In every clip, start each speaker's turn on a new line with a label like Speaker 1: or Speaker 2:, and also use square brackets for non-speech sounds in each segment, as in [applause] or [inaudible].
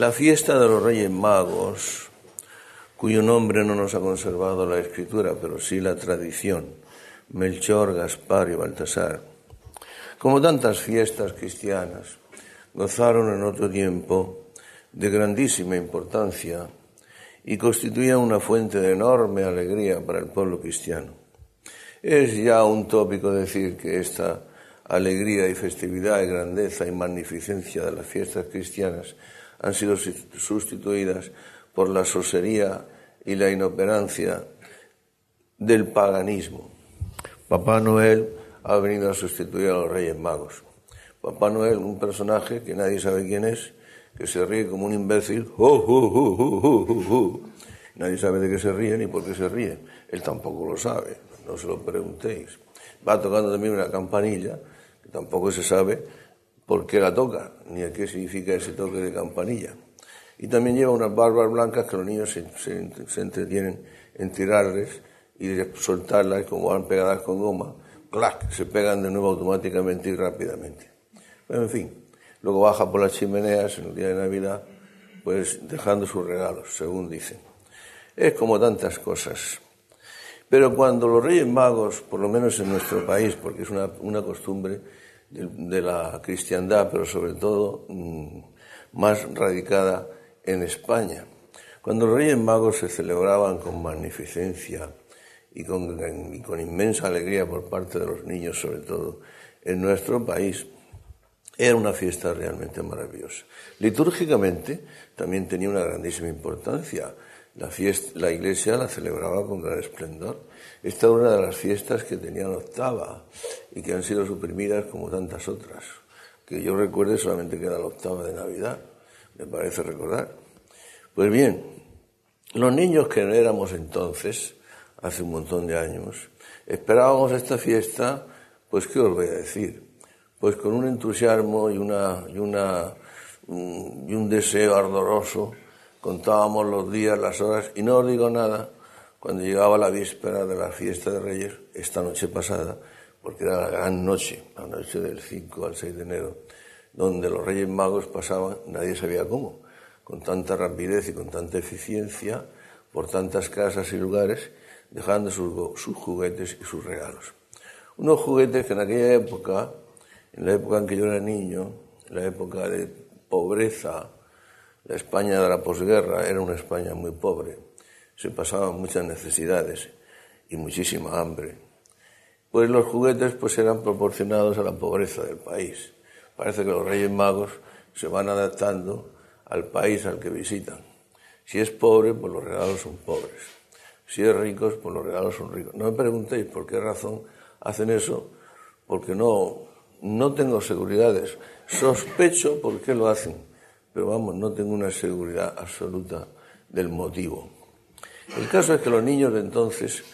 Speaker 1: La fiesta de los Reyes Magos, cuyo nombre no nos ha conservado la escritura, pero sí la tradición, Melchor, Gaspar y Baltasar, como tantas fiestas cristianas, gozaron en otro tiempo de grandísima importancia y constituían una fuente de enorme alegría para el pueblo cristiano. Es ya un tópico decir que esta alegría y festividad y grandeza y magnificencia de las fiestas cristianas han sido sustituidas por la sosería y la inoperancia del paganismo. Papá Noel ha venido a sustituir a los Reyes Magos. Papá Noel, un personaje que nadie sabe quién es, que se ríe como un imbécil, nadie sabe de qué se ríe ni por qué se ríe. Él tampoco lo sabe, no se lo preguntéis. Va tocando también una campanilla, que tampoco se sabe por qué la toca, ni a qué significa ese toque de campanilla. Y también lleva unas barbas blancas que los niños se, entretienen en tirarles y soltarlas, como van pegadas con goma, ¡clac! se pegan de nuevo automáticamente y rápidamente. en fin, luego baja por las chimeneas en el día de Navidad, pues dejando sus regalos, según dicen. Es como tantas cosas. Pero cuando los Reyes Magos, por lo menos en nuestro país, porque es una, una costumbre de, la cristiandad, pero sobre todo mm, más radicada en España. Cuando los Reyes Magos se celebraban con magnificencia y con, con inmensa alegría por parte de los niños, sobre todo en nuestro país, era una fiesta realmente maravillosa. Litúrgicamente también tenía una grandísima importancia. La, fiesta, la iglesia la celebraba con gran esplendor. Esta era una de las fiestas que tenían octava y que han sido suprimidas como tantas otras. Que yo recuerde solamente queda la octava de Navidad me parece recordar. Pues bien, los niños que éramos entonces, hace un montón de años, esperábamos esta fiesta, pues qué os voy a decir, pues con un entusiasmo y una y una y un deseo ardoroso, contábamos los días, las horas y no os digo nada cuando llegaba la víspera de la fiesta de Reyes, esta noche pasada, porque era la gran noche, la noche del 5 al 6 de enero, donde los Reyes Magos pasaban, nadie sabía cómo, con tanta rapidez y con tanta eficiencia, por tantas casas y lugares, dejando sus, sus juguetes y sus regalos. Unos juguetes que en aquella época, en la época en que yo era niño, en la época de pobreza, la España de la posguerra era una España muy pobre, se pasaban muchas necesidades y muchísima hambre. Pues los juguetes pues eran proporcionados a la pobreza del país. Parece que los Reyes Magos se van adaptando al país al que visitan. Si es pobre, pues los regalos son pobres. Si es rico, pues los regalos son ricos. No me preguntéis por qué razón hacen eso, porque no, no tengo seguridades. Sospecho por qué lo hacen, pero vamos, no tengo una seguridad absoluta del motivo. El caso es que los niños de entonces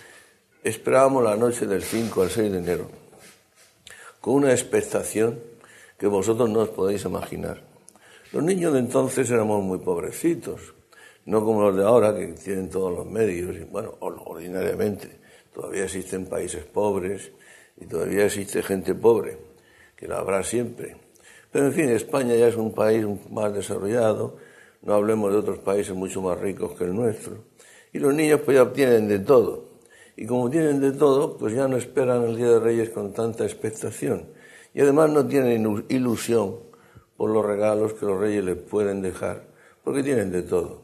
Speaker 1: esperábamos la noche del 5 al 6 de enero con una expectación que vosotros no os podéis imaginar. Los niños de entonces éramos muy pobrecitos, no como los de ahora que tienen todos los medios, y bueno, ordinariamente. Todavía existen países pobres y todavía existe gente pobre, que la habrá siempre. Pero en fin, España ya es un país más desarrollado, no hablemos de otros países mucho más ricos que el nuestro. Y los niños pues ya obtienen de todo. Y como tienen de todo, pues ya no esperan el Día de Reyes con tanta expectación y además no tienen ilusión por los regalos que los reyes les pueden dejar, porque tienen de todo.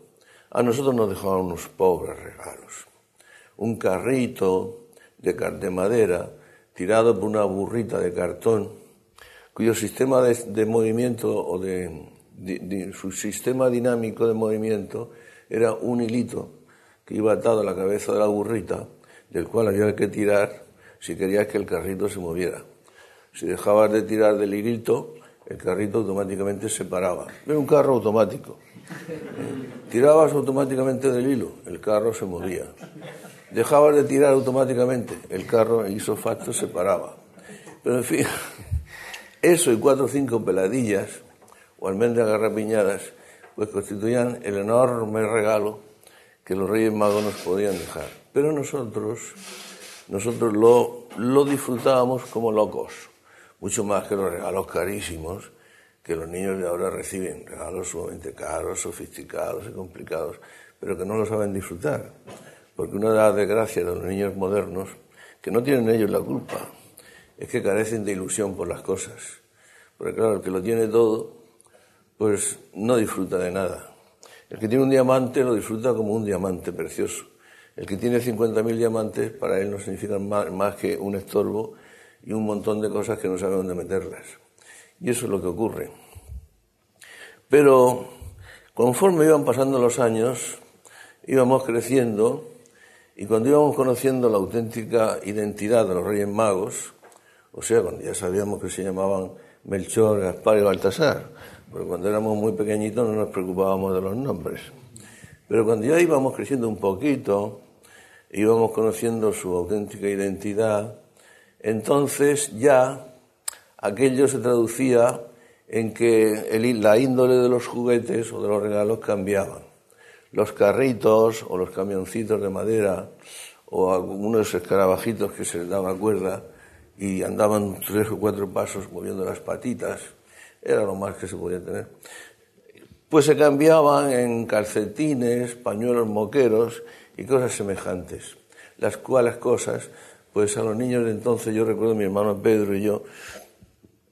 Speaker 1: A nosotros nos dejaban unos pobres regalos. Un carrito de, madera tirado por una burrita de cartón, cuyo sistema de, movimiento o de, su sistema dinámico de movimiento era un hilito que iba atado a la cabeza de la burrita, del cual había que tirar si querías que el carrito se moviera. Si dejabas de tirar del hilito, el carrito automáticamente se paraba. Era un carro automático. Tirabas automáticamente del hilo, el carro se movía. Dejabas de tirar automáticamente, el carro hizo facto se paraba. Pero en fin, eso y cuatro o cinco peladillas o almendras garrapiñadas, pues constituían el enorme regalo que los Reyes Magos nos podían dejar. Pero nosotros, nosotros lo, lo disfrutábamos como locos mucho más que los regalos carísimos que los niños de ahora reciben regalos sumamente caros, sofisticados y complicados, pero que no lo saben disfrutar. Porque una de las desgracias de los niños modernos, que no tienen ellos la culpa, es que carecen de ilusión por las cosas. Porque claro, el que lo tiene todo, pues no disfruta de nada. El que tiene un diamante lo disfruta como un diamante precioso. El que tiene 50.000 diamantes, para él no significan más, que un estorbo y un montón de cosas que no sabe dónde meterlas. Y eso es lo que ocurre. Pero conforme iban pasando los años, íbamos creciendo y cuando íbamos conociendo la auténtica identidad de los Reyes Magos, o sea, cuando ya sabíamos que se llamaban Melchor, Gaspar y Baltasar, porque cuando éramos muy pequeñitos no nos preocupábamos de los nombres. Pero cuando ya íbamos creciendo un poquito, íbamos conociendo su auténtica identidad, entonces ya aquello se traducía en que la índole de los juguetes o de los regalos cambiaban. Los carritos o los camioncitos de madera o algunos escarabajitos que se les daba cuerda y andaban tres o cuatro pasos moviendo las patitas, era lo más que se podía tener. Pues se cambiaban en calcetines, pañuelos moqueros y cosas semejantes, las cuales cosas, pues a los niños de entonces, yo recuerdo mi hermano Pedro y yo,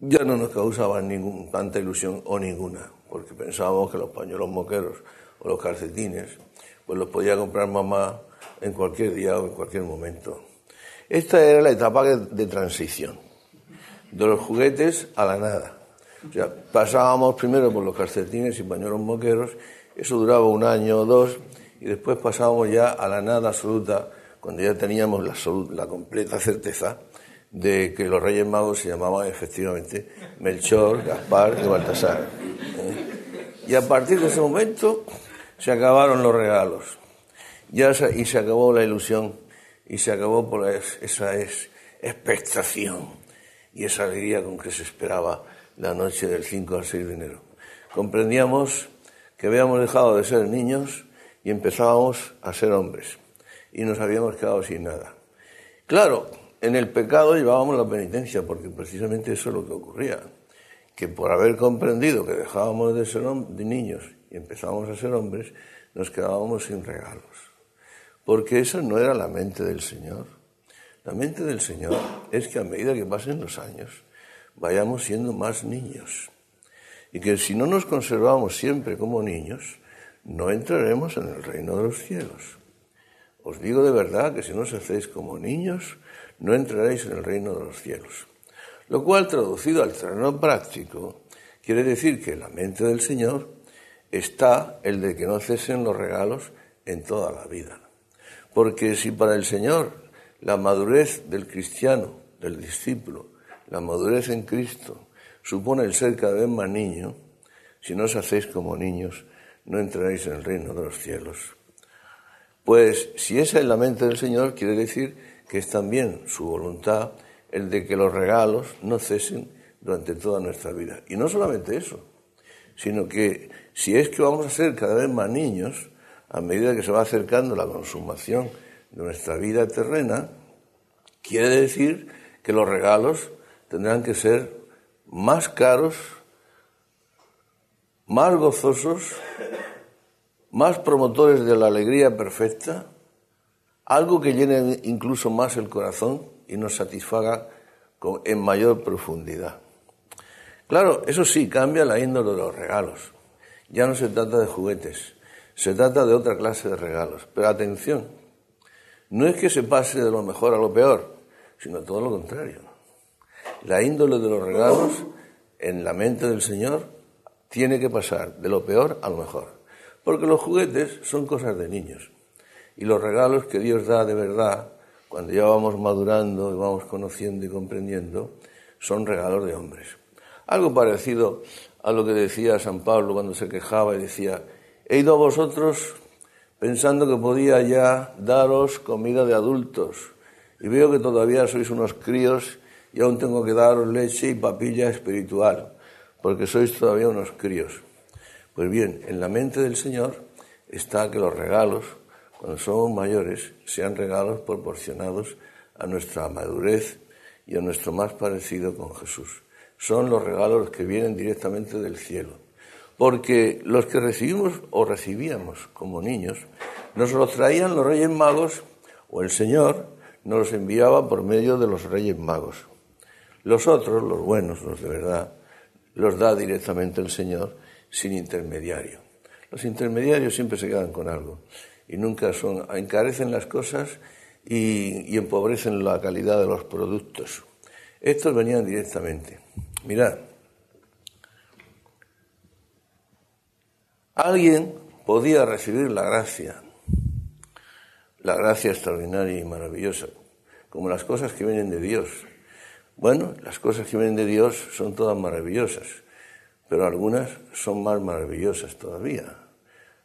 Speaker 1: ya no nos causaban ningún, tanta ilusión o ninguna, porque pensábamos que los pañuelos moqueros o los calcetines, pues los podía comprar mamá en cualquier día o en cualquier momento. Esta era la etapa de transición, de los juguetes a la nada. O sea, pasábamos primero por los calcetines y pañuelos moqueros, eso duraba un año o dos, y después pasábamos ya a la nada absoluta, cuando ya teníamos la, la completa certeza de que los Reyes Magos se llamaban efectivamente Melchor, Gaspar y Baltasar. ¿eh? Y a partir de ese momento se acabaron los regalos. Ya y se acabó la ilusión y se acabó por esa expectación y esa alegría con que se esperaba la noche del 5 al 6 de enero. Comprendíamos que habíamos dejado de ser niños y empezábamos a ser hombres y nos habíamos quedado sin nada. Claro, en el pecado llevábamos la penitencia, porque precisamente eso es lo que ocurría, que por haber comprendido que dejábamos de ser niños y empezábamos a ser hombres, nos quedábamos sin regalos. Porque esa no era la mente del Señor. La mente del Señor es que a medida que pasen los años, vayamos siendo más niños. Y que si no nos conservamos siempre como niños, no entraremos en el reino de los cielos. Os digo de verdad que si no os hacéis como niños, no entraréis en el reino de los cielos. Lo cual, traducido al terreno práctico, quiere decir que la mente del Señor está el de que no cesen los regalos en toda la vida. Porque si para el Señor la madurez del cristiano, del discípulo, la madurez en Cristo, supone el ser cada vez más niño, si no os hacéis como niños, no entraréis en el reino de los cielos. Pues si esa es la mente del Señor, quiere decir que es también su voluntad el de que los regalos no cesen durante toda nuestra vida. Y no solamente eso, sino que si es que vamos a ser cada vez más niños, a medida que se va acercando la consumación de nuestra vida terrena, quiere decir que los regalos tendrán que ser más caros, más gozosos, más promotores de la alegría perfecta, algo que llene incluso más el corazón y nos satisfaga en mayor profundidad. Claro, eso sí, cambia la índole de los regalos. Ya no se trata de juguetes, se trata de otra clase de regalos. Pero atención, no es que se pase de lo mejor a lo peor, sino todo lo contrario. La índole de los regalos en la mente del Señor tiene que pasar de lo peor a lo mejor. Porque los juguetes son cosas de niños. Y los regalos que Dios da de verdad, cuando ya vamos madurando y vamos conociendo y comprendiendo, son regalos de hombres. Algo parecido a lo que decía San Pablo cuando se quejaba y decía, he ido a vosotros pensando que podía ya daros comida de adultos y veo que todavía sois unos críos y aún tengo que daros leche y papilla espiritual, porque sois todavía unos críos. Pues bien, en la mente del Señor está que los regalos cuando somos mayores, sean regalos proporcionados a nuestra madurez y a nuestro más parecido con Jesús. son los regalos que vienen directamente del cielo. Porque los que recibimos o recibíamos como niños, nos los traían los Reyes Magos o el Señor nos los enviaba por medio de los Reyes Magos. Los otros, los buenos, los de verdad, los da directamente el Señor sin intermediario. Los intermediarios siempre se quedan con algo y nunca son, encarecen las cosas y, empobrecen la calidad de los productos. Estos venían directamente. Mirad, alguien podía recibir la gracia, la gracia extraordinaria y maravillosa, como las cosas que vienen de Dios. Bueno, las cosas que vienen de Dios son todas maravillosas, pero algunas son más maravillosas todavía,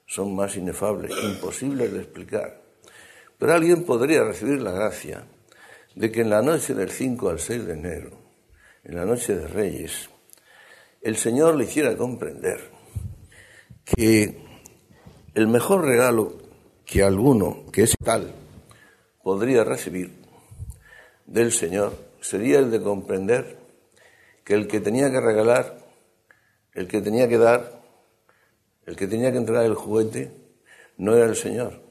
Speaker 1: son más inefables, imposibles de explicar. Pero alguien podría recibir la gracia de que en la noche del 5 al 6 de enero, en la noche de Reyes, el Señor le hiciera comprender que el mejor regalo que alguno, que es tal, podría recibir del Señor sería el de comprender que el que tenía que regalar, el que tenía que dar, el que tenía que entrar el juguete, no era el Señor,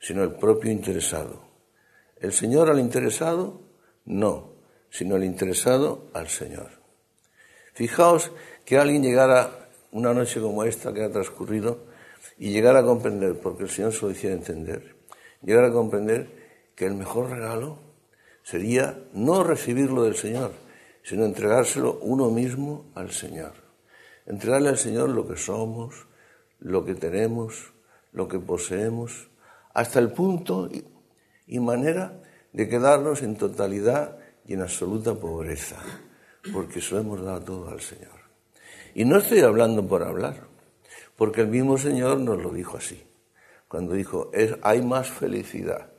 Speaker 1: sino el propio interesado. El Señor al interesado, no, sino el interesado al Señor. Fijaos que alguien llegara una noche como esta que ha transcurrido y llegara a comprender, porque el Señor se lo hiciera entender, llegara a comprender que el mejor regalo sería no recibirlo del Señor, sino entregárselo uno mismo al Señor. Entregarle al Señor lo que somos, lo que tenemos, lo que poseemos, hasta el punto y manera de quedarnos en totalidad y en absoluta pobreza, porque eso hemos dado todo al Señor. Y no estoy hablando por hablar, porque el mismo Señor nos lo dijo así, cuando dijo, es, hay más felicidad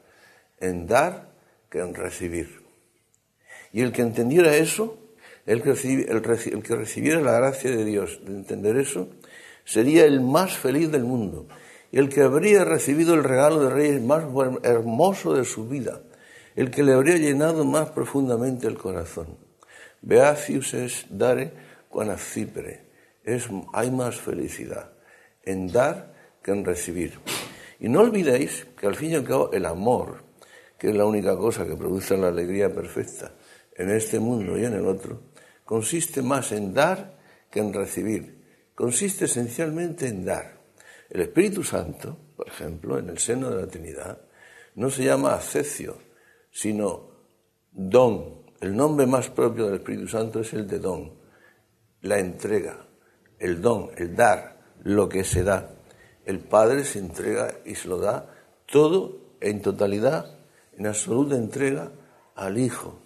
Speaker 1: en dar que en recibir. Y el que entendiera eso, el que, recibiera la gracia de Dios de entender eso, sería el más feliz del mundo y el que habría recibido el regalo de reyes más hermoso de su vida, el que le habría llenado más profundamente el corazón. Beacius es dare quan Es, hay más felicidad en dar que en recibir. Y no olvidéis que al fin y al cabo el amor, que es la única cosa que produce la alegría perfecta en este mundo y en el otro, consiste más en dar que en recibir. Consiste esencialmente en dar. El Espíritu Santo, por ejemplo, en el seno de la Trinidad, no se llama acepcio, sino don. El nombre más propio del Espíritu Santo es el de don, la entrega, el don, el dar, lo que se da. El Padre se entrega y se lo da todo en totalidad, en absoluta entrega al Hijo.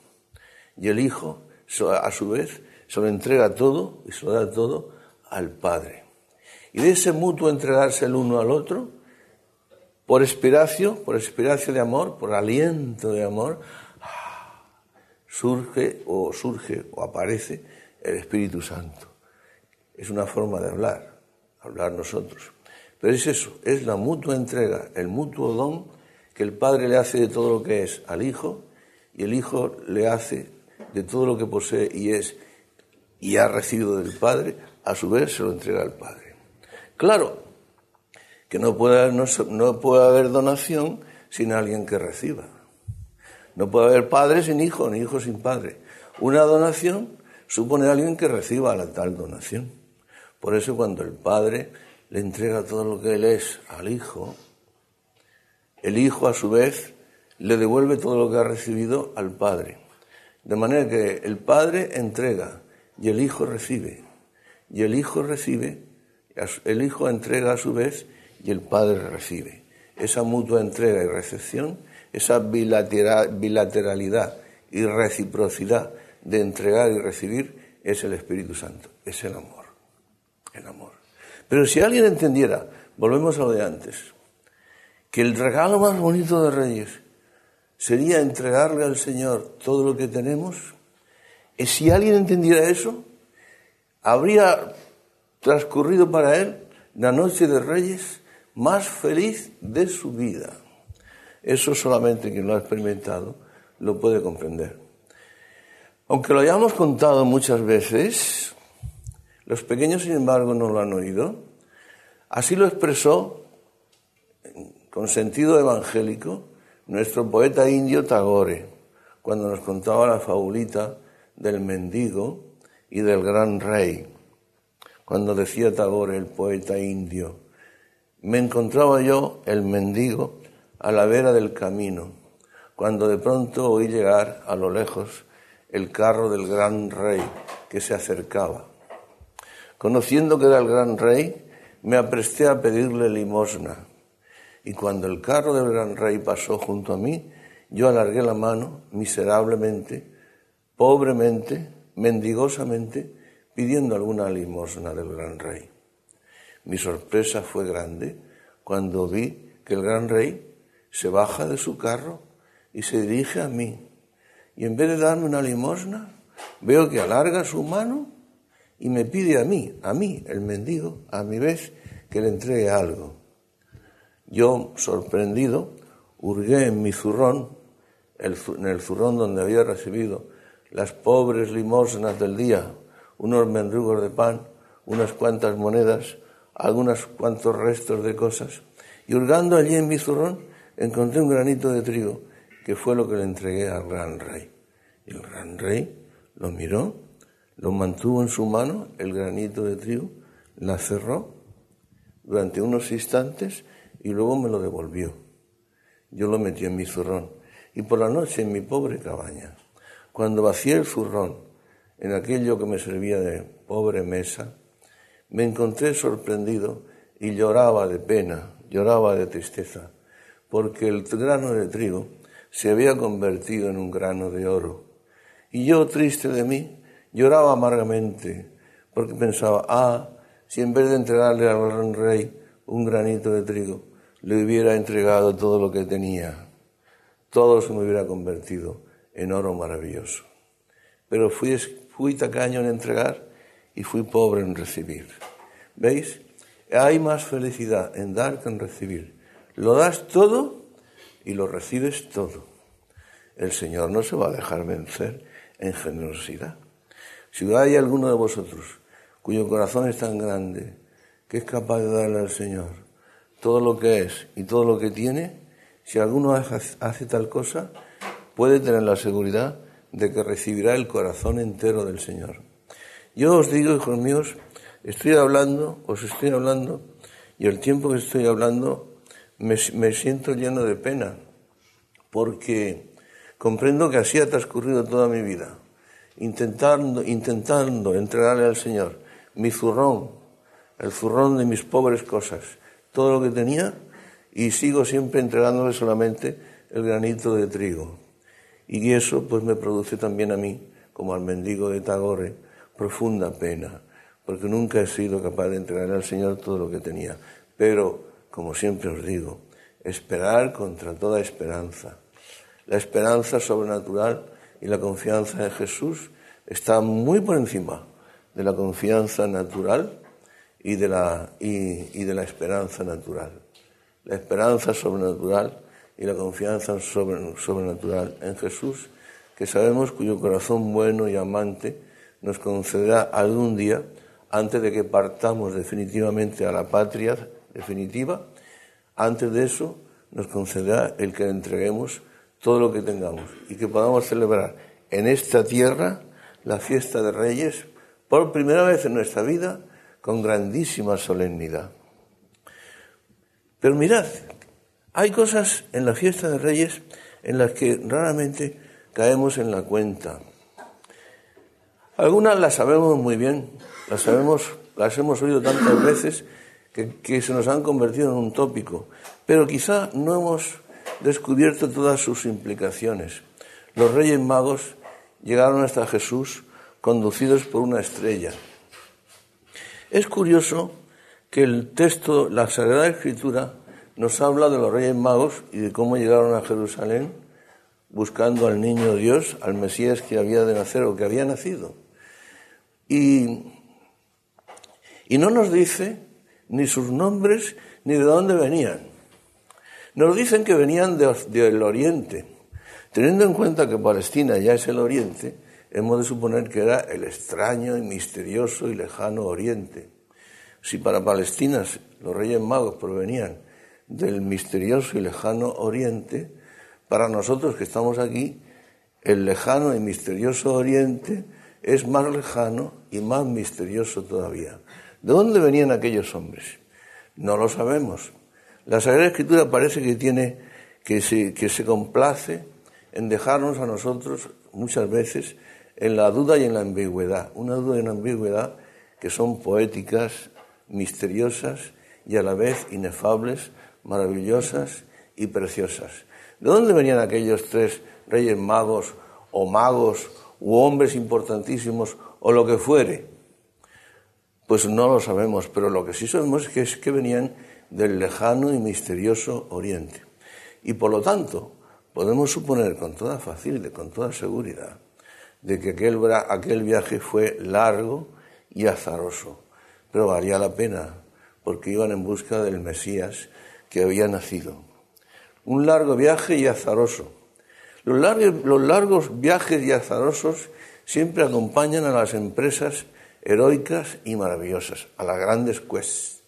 Speaker 1: Y el Hijo, a su vez, se lo entrega todo y se lo da todo al Padre. Y de ese mutuo entregarse el uno al otro, por espiracio, por espiracio de amor, por aliento de amor, surge o surge o aparece el Espíritu Santo. Es una forma de hablar, hablar nosotros. Pero es eso, es la mutua entrega, el mutuo don que el Padre le hace de todo lo que es al Hijo y el Hijo le hace de todo lo que posee y es y ha recibido del Padre, a su vez se lo entrega al Padre. Claro que no puede, no, puede haber donación sin alguien que reciba. No puede haber padre sin hijo, ni hijo sin padre. Una donación supone alguien que reciba la tal donación. Por eso cuando el padre le entrega todo lo que él es al hijo, el hijo a su vez le devuelve todo lo que ha recibido al padre. De manera que el padre entrega y el hijo recibe. Y el hijo recibe el Hijo entrega a su vez y el Padre recibe. Esa mutua entrega y recepción, esa bilateralidad y reciprocidad de entregar y recibir es el Espíritu Santo, es el amor. Pero si alguien entendiera, volvemos a lo de antes, que el regalo más bonito de Reyes sería entregarle al Señor todo lo que tenemos, y si alguien entendiera eso, habría transcurrido para él la noche de Reyes más feliz de su vida. Eso solamente quien lo ha experimentado lo puede comprender. Aunque lo hayamos contado muchas veces, los pequeños, sin embargo, no lo han oído. Así lo expresó, con sentido evangélico, nuestro poeta indio Tagore, cuando nos contaba la fabulita del mendigo y del gran rey. Cuando decía Tagore, el poeta indio, me encontraba yo, el mendigo, a la vera del camino, cuando de pronto oí llegar a lo lejos el carro del gran rey que se acercaba. Conociendo que era el gran rey, me apresté a pedirle limosna. Y cuando el carro del gran rey pasó junto a mí, yo alargué la mano miserablemente, pobremente, mendigosamente, pidiendo alguna limosna del gran rey. Mi sorpresa fue grande cuando vi que el gran rey se baja de su carro y se dirige a mí. Y en vez de darme una limosna, veo que alarga su mano y me pide a mí, a mí, el mendigo, a mi vez, que le entregue algo. Yo, sorprendido, hurgué en mi zurrón, en el zurrón donde había recibido las pobres limosnas del día, unos mendrugos de pan, unas cuantas monedas, algunos cuantos restos de cosas, y hurgando allí en mi zurrón encontré un granito de trigo, que fue lo que le entregué al gran rey. Y el gran rey lo miró lo mantuvo en su mano, el granito de trigo, la cerró durante unos instantes y luego me lo devolvió. Yo lo metí en mi zurrón. Y por la noche en mi pobre cabaña, cuando vacié el zurrón en aquello que me servía de pobre mesa, me encontré sorprendido y lloraba de pena, lloraba de tristeza, porque el grano de trigo se había convertido en un grano de oro. Y yo, triste de mí, Lloraba amargamente porque pensaba, ah, si en vez de entregarle al gran rey un granito de trigo, le hubiera entregado todo lo que tenía, todo se me hubiera convertido en oro maravilloso. Pero fui, fui tacaño en entregar y fui pobre en recibir. ¿Veis? Hay más felicidad en dar que en recibir. Lo das todo y lo recibes todo. El Señor no se va a dejar vencer en generosidad. Si hay alguno de vosotros cuyo corazón es tan grande que es capaz de darle al Señor todo lo que es y todo lo que tiene, si alguno hace tal cosa, puede tener la seguridad de que recibirá el corazón entero del Señor. Yo os digo, hijos míos, estoy hablando, os estoy hablando, y el tiempo que estoy hablando me, me siento lleno de pena, porque comprendo que así ha transcurrido toda mi vida intentando, intentando entregarle al Señor mi zurrón, el zurrón de mis pobres cosas, todo lo que tenía, y sigo siempre entregándole solamente el granito de trigo. Y eso pues me produce también a mí, como al mendigo de Tagore, profunda pena, porque nunca he sido capaz de entregarle al Señor todo lo que tenía. Pero, como siempre os digo, esperar contra toda esperanza. La esperanza sobrenatural y la confianza en Jesús está muy por encima de la confianza natural y de la, y, de la esperanza natural. La esperanza sobrenatural y la confianza sobrenatural en Jesús, que sabemos cuyo corazón bueno y amante nos concederá algún día, antes de que partamos definitivamente a la patria definitiva, antes de eso nos concederá el que le entreguemos todo lo que tengamos y que podamos celebrar en esta tierra la fiesta de Reyes por primera vez en nuestra vida con grandísima solemnidad. Pero mirad, hay cosas en la fiesta de Reyes en las que raramente caemos en la cuenta. Algunas las sabemos muy bien, las sabemos, las hemos oído tantas veces que, que se nos han convertido en un tópico, pero quizá no hemos descubierto todas sus implicaciones. Los Reyes Magos llegaron hasta Jesús conducidos por una estrella. Es curioso que el texto, la Sagrada Escritura, nos habla de los Reyes Magos y de cómo llegaron a Jerusalén buscando al niño Dios, al Mesías que había de nacer o que había nacido. Y, y no nos dice ni sus nombres ni de dónde venían. Nos dicen que venían del oriente. Teniendo en cuenta que Palestina ya es el oriente, hemos de suponer que era el extraño y misterioso y lejano Oriente. Si para Palestina los reyes magos provenían del misterioso y lejano Oriente, para nosotros que estamos aquí, el lejano y misterioso Oriente es más lejano y más misterioso todavía. ¿De dónde venían aquellos hombres? No lo sabemos. La Sagrada Escritura parece que tiene que se, que se complace en dejarnos a nosotros muchas veces en la duda y en la ambigüedad. Una duda y una ambigüedad que son poéticas, misteriosas y a la vez inefables, maravillosas y preciosas. ¿De dónde venían aquellos tres reyes magos o magos u hombres importantísimos o lo que fuere? Pues no lo sabemos, pero lo que sí sabemos es que, venían del lejano y misterioso Oriente. Y por lo tanto, podemos suponer con toda facilidad, con toda seguridad, de que aquel, viaje fue largo y azaroso, pero valía la pena, porque iban en busca del Mesías que había nacido. Un largo viaje y azaroso. Los largos, los largos viajes y azarosos siempre acompañan a las empresas heroicas y maravillosas, a las grandes quests.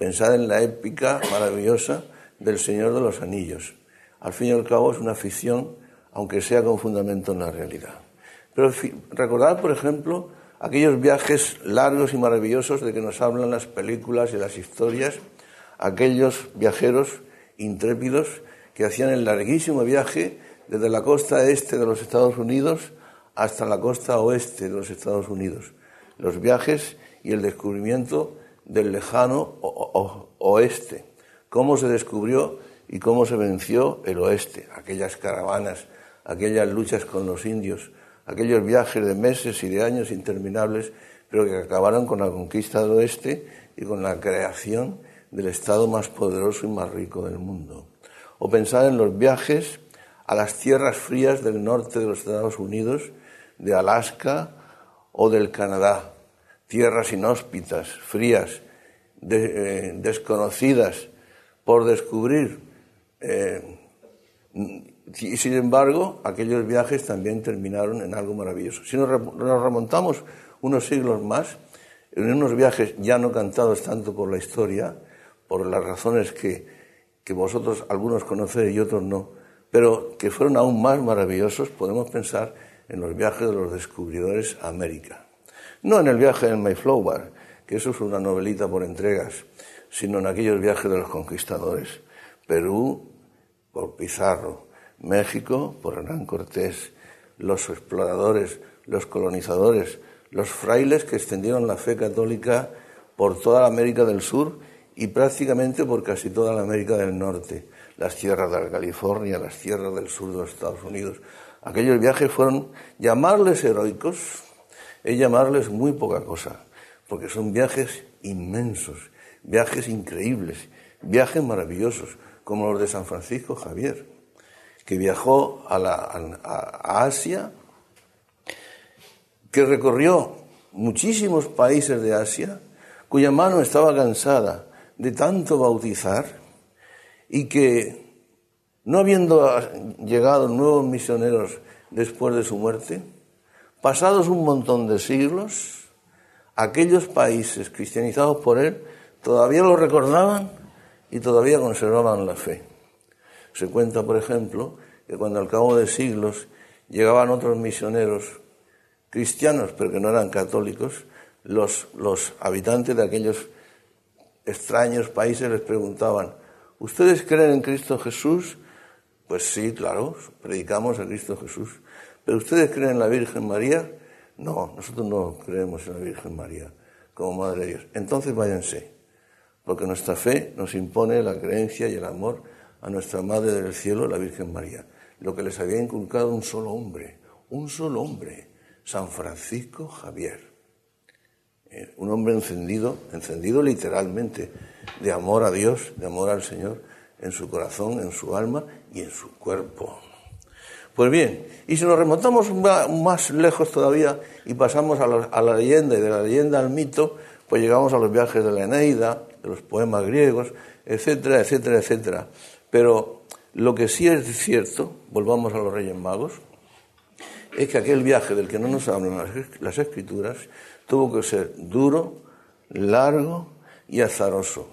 Speaker 1: Pensad en la épica maravillosa del Señor de los Anillos. Al fin y al cabo es una ficción, aunque sea con fundamento en la realidad. Pero recordad, por ejemplo, aquellos viajes largos y maravillosos de que nos hablan las películas y las historias, aquellos viajeros intrépidos que hacían el larguísimo viaje desde la costa este de los Estados Unidos hasta la costa oeste de los Estados Unidos. Los viajes y el descubrimiento del lejano oeste. Cómo se descubrió y cómo se venció el oeste, aquellas caravanas, aquellas luchas con los indios, aquellos viajes de meses y de años interminables, pero que acabaron con la conquista del oeste y con la creación del Estado más poderoso y más rico del mundo. O pensar en los viajes a las tierras frías del norte de los Estados Unidos, de Alaska o del Canadá, tierras inhóspitas, frías, eh, desconocidas por descubrir. Eh, y sin embargo, aquellos viajes también terminaron en algo maravilloso. Si nos remontamos unos siglos más, en unos viajes ya no cantados tanto por la historia, por las razones que, que vosotros algunos conocéis y otros no, pero que fueron aún más maravillosos, podemos pensar en los viajes de los descubridores a América. No en el viaje del Mayflower, que eso es una novelita por entregas, sino en aquellos viajes de los conquistadores. Perú por Pizarro, México por Hernán Cortés, los exploradores, los colonizadores, los frailes que extendieron la fe católica por toda la América del Sur y prácticamente por casi toda la América del Norte, las tierras de California, las tierras del sur de los Estados Unidos. Aquellos viajes fueron llamarles heroicos, es llamarles muy poca cosa, porque son viajes inmensos, viajes increíbles, viajes maravillosos, como los de San Francisco Javier que viajó a, a Asia, que recorrió muchísimos países de Asia, cuya mano estaba cansada de tanto bautizar y que, no habiendo llegado nuevos misioneros después de su muerte, pasados un montón de siglos, aquellos países cristianizados por él todavía lo recordaban y todavía conservaban la fe. Se cuenta, por ejemplo, que cuando al cabo de siglos llegaban otros misioneros cristianos, pero que no eran católicos, los, los habitantes de aquellos extraños países les preguntaban, ¿ustedes creen en Cristo Jesús? Pues sí, claro, predicamos a Cristo Jesús. ¿Pero ustedes creen en la Virgen María? No, nosotros no creemos en la Virgen María como Madre de Dios. Entonces váyanse, porque nuestra fe nos impone la creencia y el amor a nuestra Madre del Cielo, la Virgen María, lo que les había inculcado un solo hombre, un solo hombre, San Francisco Javier. Eh, un hombre encendido, encendido literalmente, de amor a Dios, de amor al Señor, en su corazón, en su alma y en su cuerpo. Pues bien, y si nos remontamos más lejos todavía y pasamos a la, a la leyenda y de la leyenda al mito, pues llegamos a los viajes de la Eneida, de los poemas griegos, etcétera, etcétera, etcétera. Pero lo que sí es cierto, volvamos a los Reyes Magos, es que aquel viaje del que no nos hablan las escrituras tuvo que ser duro, largo y azaroso.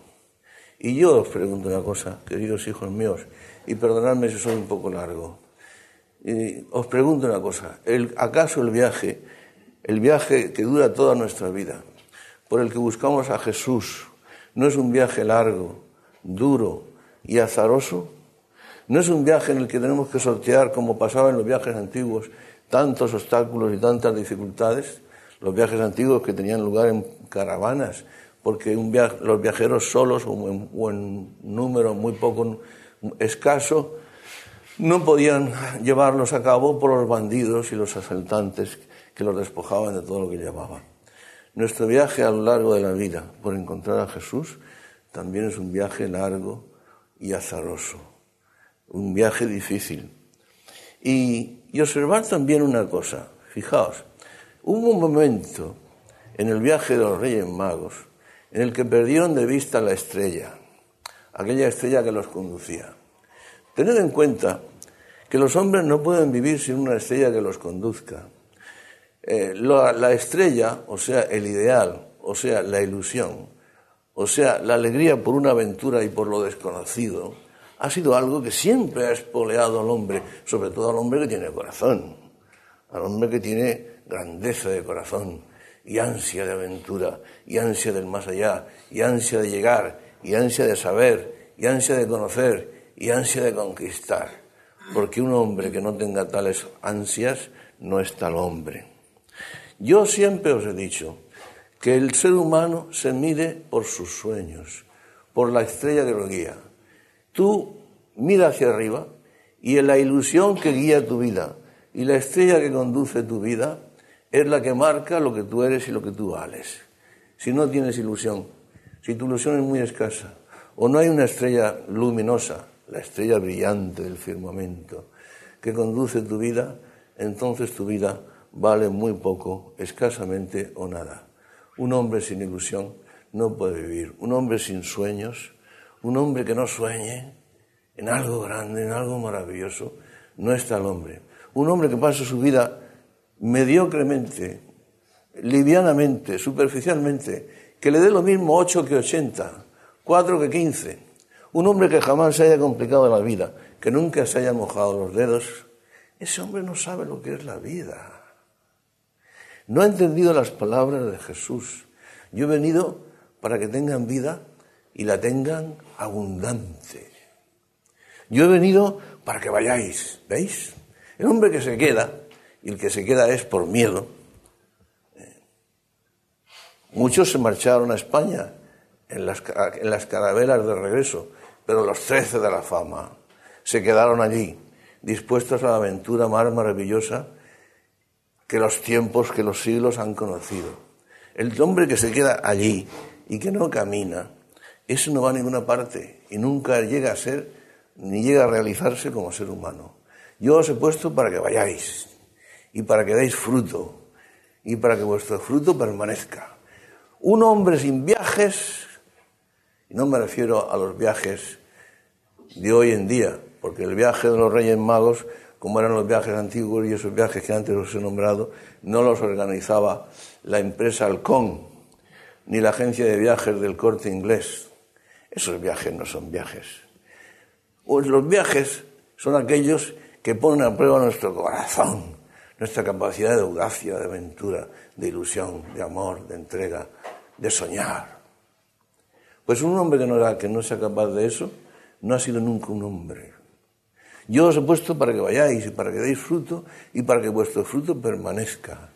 Speaker 1: Y yo os pregunto una cosa, queridos hijos míos, y perdonadme si soy un poco largo. Y os pregunto una cosa, ¿acaso el viaje, el viaje que dura toda nuestra vida, por el que buscamos a Jesús, no es un viaje largo, duro y azaroso? ¿No es un viaje en el que tenemos que sortear, como pasaba en los viajes antiguos, tantos obstáculos y tantas dificultades? Los viajes antiguos que tenían lugar en caravanas, porque los viajeros solos o en, número muy poco escaso no podían llevarlos a cabo por los bandidos y los asaltantes que los despojaban de todo lo que llevaban. Nuestro viaje a lo largo de la vida por encontrar a Jesús también es un viaje largo y azaroso, un viaje difícil. Y, y observar también una cosa, fijaos, hubo un momento en el viaje de los Reyes Magos en el que perdieron de vista la estrella, aquella estrella que los conducía. Tened en cuenta que los hombres no pueden vivir sin una estrella que los conduzca. Eh, la, estrella, o sea, el ideal, o sea, la ilusión, o sea, la alegría por una aventura y por lo desconocido, ha sido algo que siempre ha espoleado al hombre, sobre todo al hombre que tiene corazón, al hombre que tiene grandeza de corazón, y ansia de aventura, y ansia del más allá, y ansia de llegar, y ansia de saber, y ansia de conocer, y ansia de conquistar. Porque un hombre que no tenga tales ansias no es tal hombre. Yo siempre os he dicho que el ser humano se mide por sus sueños, por la estrella que lo guía. Tú mira hacia arriba y en la ilusión que guía tu vida y la estrella que conduce tu vida es la que marca lo que tú eres y lo que tú vales. Si no tienes ilusión, si tu ilusión es muy escasa, o no hay una estrella luminosa, la estrella brillante del firmamento, que conduce tu vida, entonces tu vida vale muy poco, escasamente o nada. Un hombre sin ilusión no puede vivir. Un hombre sin sueños, un hombre que no sueñe en algo grande, en algo maravilloso, no está el hombre. Un hombre que pasa su vida mediocremente, livianamente, superficialmente, que le dé lo mismo 8 que 80, 4 que 15. Un hombre que jamás se haya complicado la vida, que nunca se haya mojado los dedos, ese hombre no sabe lo que es la vida. No ha entendido las palabras de Jesús. Yo he venido para que tengan vida y la tengan abundante. Yo he venido para que vayáis, ¿veis? El hombre que se queda y el que se queda es por miedo. Muchos se marcharon a España en las, en las carabelas de regreso, pero los trece de la fama se quedaron allí, dispuestos a la aventura más maravillosa que los tiempos, que los siglos han conocido. El hombre que se queda allí y que no camina, ese no va a ninguna parte y nunca llega a ser ni llega a realizarse como ser humano. Yo os he puesto para que vayáis, y para que deis fruto y para que vuestro fruto permanezca. Un hombre sin viajes, no me refiero a los viajes de hoy en día, porque el viaje de los Reyes Magos, como eran los viajes antiguos y esos viajes que antes os he nombrado, no los organizaba la empresa Halcón, ni la agencia de viajes del corte inglés. Esos viajes no son viajes. Pues los viajes son aquellos que ponen a prueba nuestro corazón, nuestra capacidad de audacia, de aventura, de ilusión, de amor, de entrega, de soñar. Pues un hombre que no, que no sea capaz de eso no ha sido nunca un hombre. Yo os he puesto para que vayáis y para que deis fruto y para que vuestro fruto permanezca.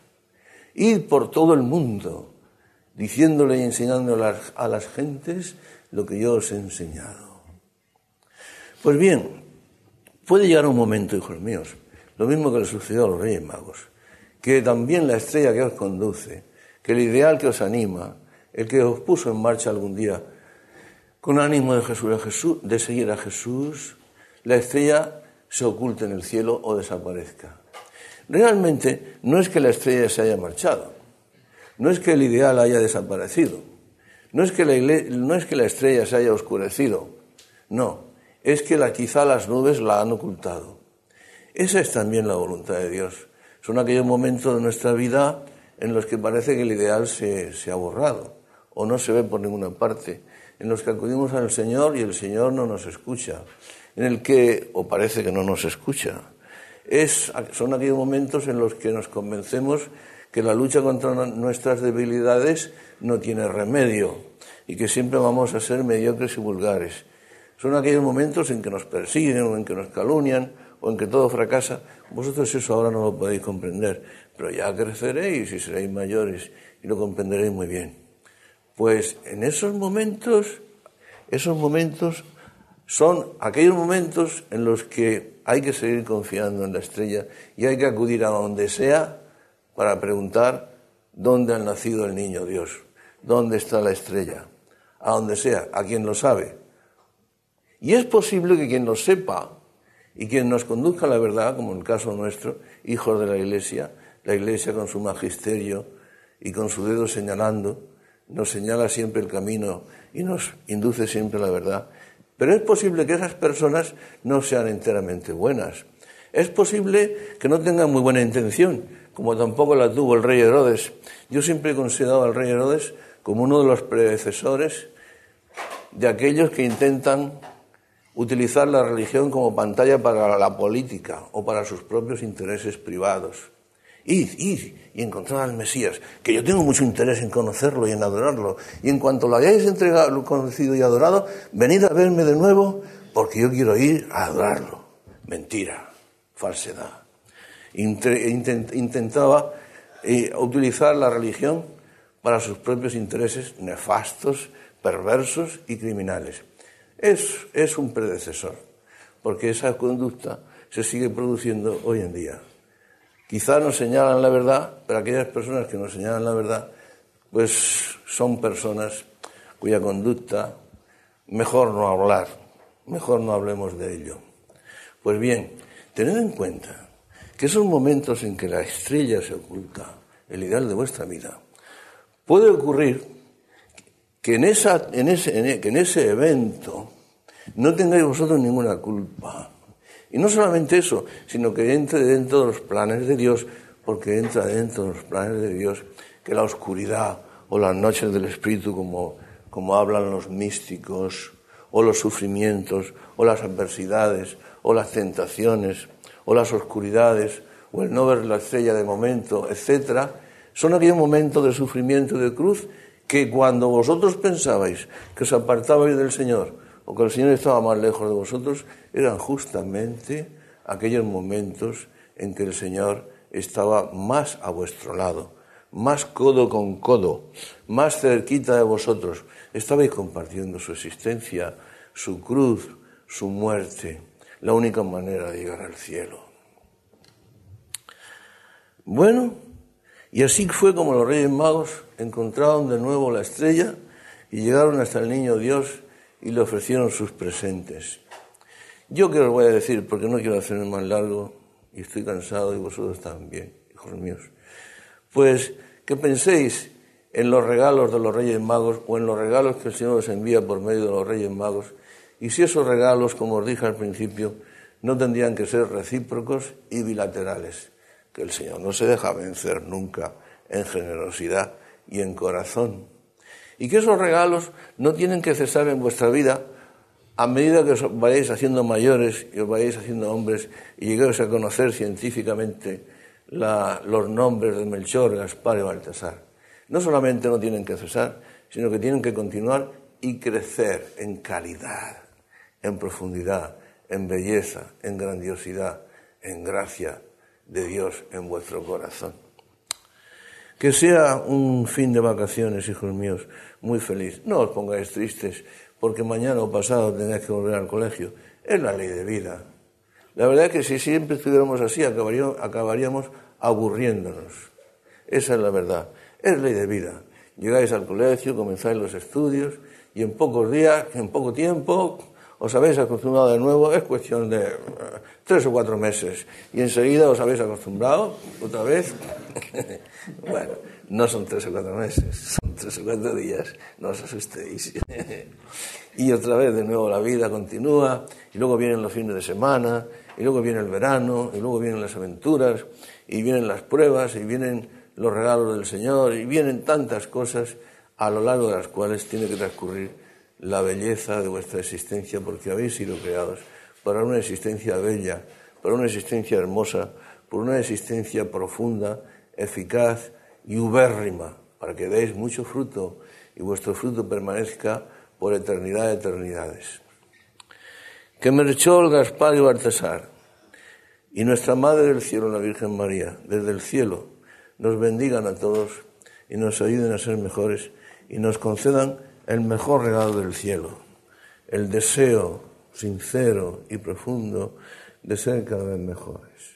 Speaker 1: Id por todo el mundo diciéndole y enseñándole a las gentes lo que yo os he enseñado. Pues bien, puede llegar un momento, hijos míos, lo mismo que le sucedió a los Reyes Magos. Que también la estrella que os conduce, que el ideal que os anima, el que os puso en marcha algún día con ánimo de, Jesús, de seguir a Jesús, la estrella se oculte en el cielo o desaparezca. Realmente no es que la estrella se haya marchado, no es que el ideal haya desaparecido, no es que la, estrella se haya oscurecido, no, es que quizá las nubes la han ocultado. Esa es también la voluntad de Dios. Son aquellos momentos de nuestra vida en los que parece que el ideal se ha borrado o no se ve por ninguna parte, en los que acudimos al Señor y el Señor no nos escucha, en el que, o parece que no nos escucha. Es, son aquellos momentos en los que nos convencemos que la lucha contra nuestras debilidades no tiene remedio y que siempre vamos a ser mediocres y vulgares. Son aquellos momentos en que nos persiguen o en que nos calunian o en que todo fracasa. Vosotros eso ahora no lo podéis comprender, pero ya creceréis y seréis mayores y lo comprenderéis muy bien. Pues en esos momentos, esos momentos son aquellos momentos en los que hay que seguir confiando en la estrella y hay que acudir a donde sea para preguntar dónde ha nacido el niño Dios, dónde está la estrella, a donde sea, a quien lo sabe. Y es posible que quien lo sepa y quien nos conduzca a la verdad, como en el caso nuestro, hijos de la Iglesia, la Iglesia con su magisterio y con su dedo señalando, nos señala siempre el camino y nos induce siempre la verdad. Pero es posible que esas personas no sean enteramente buenas. Es posible que no tengan muy buena intención, como tampoco la tuvo el rey Herodes. Yo siempre he considerado al rey Herodes como uno de los predecesores de aquellos que intentan utilizar la religión como pantalla para la política o para sus propios intereses privados. Id, id y encontrar al Mesías, que yo tengo mucho interés en conocerlo y en adorarlo. Y en cuanto lo hayáis entregado, conocido y adorado, venid a verme de nuevo, porque yo quiero ir a adorarlo. Mentira, falsedad. Intentaba eh, utilizar la religión para sus propios intereses nefastos, perversos y criminales. Es, es un predecesor, porque esa conducta se sigue produciendo hoy en día. Quizá nos señalan la verdad, pero aquellas personas que nos señalan la verdad, pues son personas cuya conducta mejor no hablar, mejor no hablemos de ello. Pues bien, tened en cuenta que esos momentos en que la estrella se oculta, el ideal de vuestra vida, puede ocurrir que en, esa, en, ese, en ese evento no tengáis vosotros ninguna culpa. Y no solamente eso, sino que entre dentro de los planes de Dios, porque entra dentro de los planes de Dios que la oscuridad o las noches del Espíritu, como, como hablan los místicos, o los sufrimientos, o las adversidades, o las tentaciones, o las oscuridades, o el no ver la estrella de momento, etc., son aquellos momentos de sufrimiento y de cruz que cuando vosotros pensabais que os apartabais del Señor, o que el Señor estaba más lejos de vosotros, eran justamente aquellos momentos en que el Señor estaba más a vuestro lado, más codo con codo, más cerquita de vosotros. Estabais compartiendo su existencia, su cruz, su muerte, la única manera de llegar al cielo. Bueno, y así fue como los reyes magos encontraron de nuevo la estrella y llegaron hasta el niño Dios y le ofrecieron sus presentes. Yo que os voy a decir, porque no quiero hacerme más largo y estoy cansado y vosotros también, hijos míos, pues que penséis en los regalos de los Reyes Magos o en los regalos que el Señor os envía por medio de los Reyes Magos y si esos regalos, como os dije al principio, no tendrían que ser recíprocos y bilaterales, que el Señor no se deja vencer nunca en generosidad y en corazón y que esos regalos no tienen que cesar en vuestra vida a medida que os vayáis haciendo mayores y os vayáis haciendo hombres y lleguéis a conocer científicamente los nombres de Melchor, Gaspar y Baltasar. No solamente no tienen que cesar, sino que tienen que continuar y crecer en calidad, en profundidad, en belleza, en grandiosidad, en gracia de Dios en vuestro corazón. Que sea un fin de vacaciones, hijos míos, muy feliz. No os pongáis tristes porque mañana o pasado tengáis que volver al colegio. Es la ley de vida. La verdad es que si siempre estuviéramos así, acabaríamos, acabaríamos aburriéndonos. Esa es la verdad. Es ley de vida. Llegáis al colegio, comenzáis los estudios y en pocos días, en poco tiempo, os habéis acostumbrado de nuevo, es cuestión de eh, tres o cuatro meses. Y enseguida os habéis acostumbrado otra vez. [laughs] bueno, no son tres o cuatro meses, son tres o cuatro días, no os asustéis. [laughs] y otra vez de nuevo la vida continúa, y luego vienen los fines de semana, y luego viene el verano, y luego vienen las aventuras, y vienen las pruebas, y vienen los regalos del Señor, y vienen tantas cosas a lo largo de las cuales tiene que transcurrir la belleza de vuestra existencia, porque habéis sido creados para una existencia bella, para una existencia hermosa, por una existencia profunda, eficaz y ubérrima, para que deis mucho fruto y vuestro fruto permanezca por eternidad de eternidades. Que el Gaspar y Baltasar y nuestra Madre del Cielo, la Virgen María, desde el cielo, nos bendigan a todos y nos ayuden a ser mejores y nos concedan el mejor regalo del cielo, el deseo sincero y profundo de ser cada vez mejores.